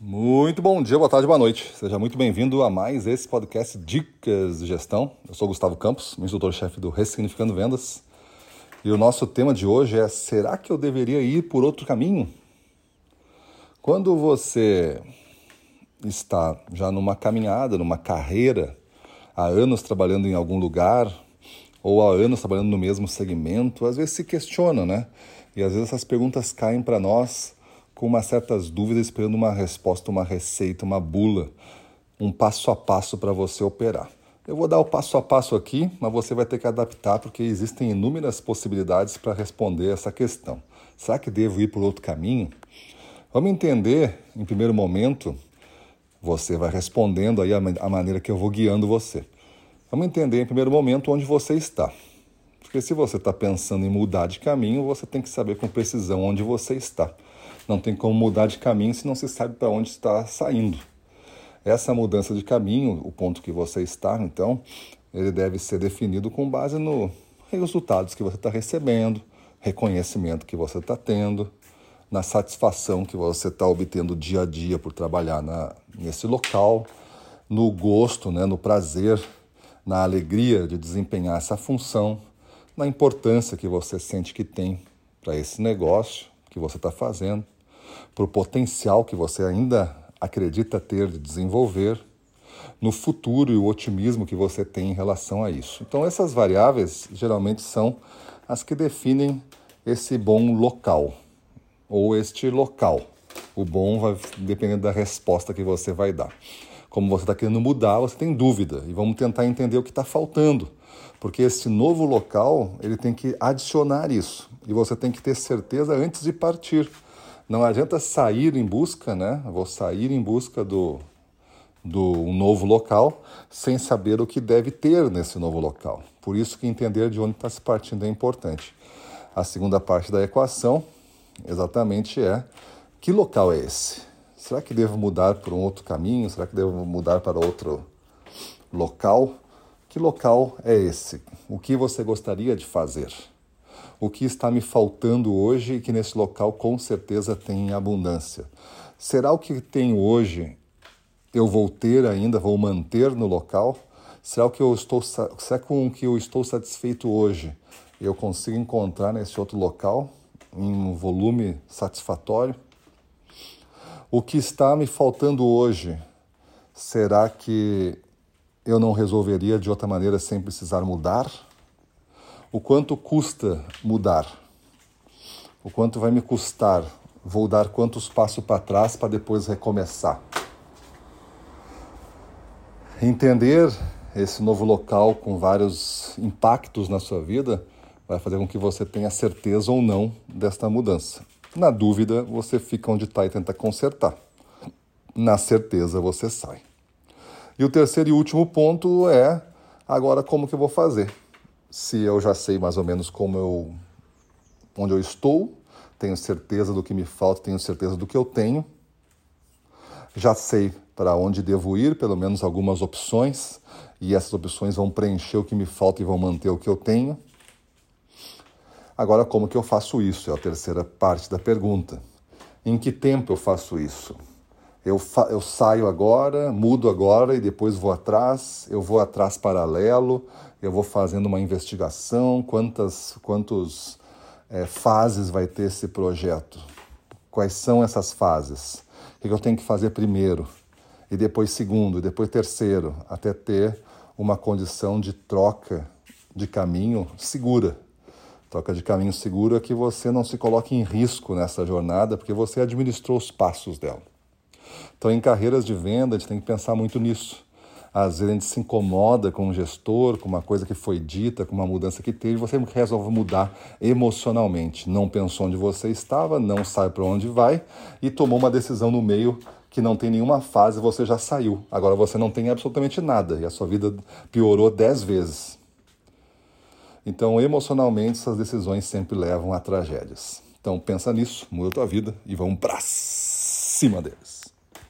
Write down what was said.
Muito bom dia, boa tarde, boa noite. Seja muito bem-vindo a mais esse podcast Dicas de Gestão. Eu sou Gustavo Campos, instrutor-chefe do Ressignificando Vendas. E o nosso tema de hoje é: será que eu deveria ir por outro caminho? Quando você está já numa caminhada, numa carreira, há anos trabalhando em algum lugar, ou há anos trabalhando no mesmo segmento, às vezes se questiona, né? E às vezes essas perguntas caem para nós com umas certas dúvidas, esperando uma resposta, uma receita, uma bula, um passo a passo para você operar. Eu vou dar o passo a passo aqui, mas você vai ter que adaptar porque existem inúmeras possibilidades para responder essa questão. Será que devo ir por outro caminho? Vamos entender, em primeiro momento, você vai respondendo aí a maneira que eu vou guiando você. Vamos entender, em primeiro momento, onde você está. Porque se você está pensando em mudar de caminho, você tem que saber com precisão onde você está. Não tem como mudar de caminho se não se sabe para onde está saindo. Essa mudança de caminho, o ponto que você está, então, ele deve ser definido com base nos resultados que você está recebendo, reconhecimento que você está tendo, na satisfação que você está obtendo dia a dia por trabalhar na, nesse local, no gosto, né, no prazer, na alegria de desempenhar essa função, na importância que você sente que tem para esse negócio que você está fazendo, para o potencial que você ainda acredita ter de desenvolver, no futuro e o otimismo que você tem em relação a isso. Então, essas variáveis geralmente são as que definem esse bom local ou este local. O bom vai depender da resposta que você vai dar. Como você está querendo mudar, você tem dúvida e vamos tentar entender o que está faltando, porque esse novo local ele tem que adicionar isso e você tem que ter certeza antes de partir não adianta sair em busca, né? Vou sair em busca do, do um novo local sem saber o que deve ter nesse novo local. Por isso que entender de onde está se partindo é importante. A segunda parte da equação, exatamente, é que local é esse? Será que devo mudar para um outro caminho? Será que devo mudar para outro local? Que local é esse? O que você gostaria de fazer? O que está me faltando hoje e que nesse local com certeza tem abundância. Será o que tenho hoje eu vou ter ainda, vou manter no local? Será o que eu estou, será com o que eu estou satisfeito hoje eu consigo encontrar nesse outro local em um volume satisfatório? O que está me faltando hoje, será que eu não resolveria de outra maneira sem precisar mudar? O quanto custa mudar, o quanto vai me custar, vou dar quantos passos para trás para depois recomeçar. Entender esse novo local com vários impactos na sua vida vai fazer com que você tenha certeza ou não desta mudança. Na dúvida, você fica onde está e tenta consertar. Na certeza, você sai. E o terceiro e último ponto é agora como que eu vou fazer? Se eu já sei mais ou menos como eu onde eu estou, tenho certeza do que me falta, tenho certeza do que eu tenho. Já sei para onde devo ir, pelo menos algumas opções, e essas opções vão preencher o que me falta e vão manter o que eu tenho. Agora, como que eu faço isso? É a terceira parte da pergunta. Em que tempo eu faço isso? Eu, eu saio agora, mudo agora e depois vou atrás, eu vou atrás paralelo, eu vou fazendo uma investigação, quantas quantos, é, fases vai ter esse projeto, quais são essas fases, o que eu tenho que fazer primeiro, e depois segundo, e depois terceiro, até ter uma condição de troca de caminho segura. Troca de caminho segura que você não se coloque em risco nessa jornada, porque você administrou os passos dela. Então, em carreiras de venda, a gente tem que pensar muito nisso. Às vezes a gente se incomoda com um gestor, com uma coisa que foi dita, com uma mudança que teve, você resolve mudar emocionalmente. Não pensou onde você estava, não sabe para onde vai e tomou uma decisão no meio que não tem nenhuma fase, você já saiu. Agora você não tem absolutamente nada e a sua vida piorou dez vezes. Então, emocionalmente, essas decisões sempre levam a tragédias. Então, pensa nisso, muda a tua vida e vamos para cima deles.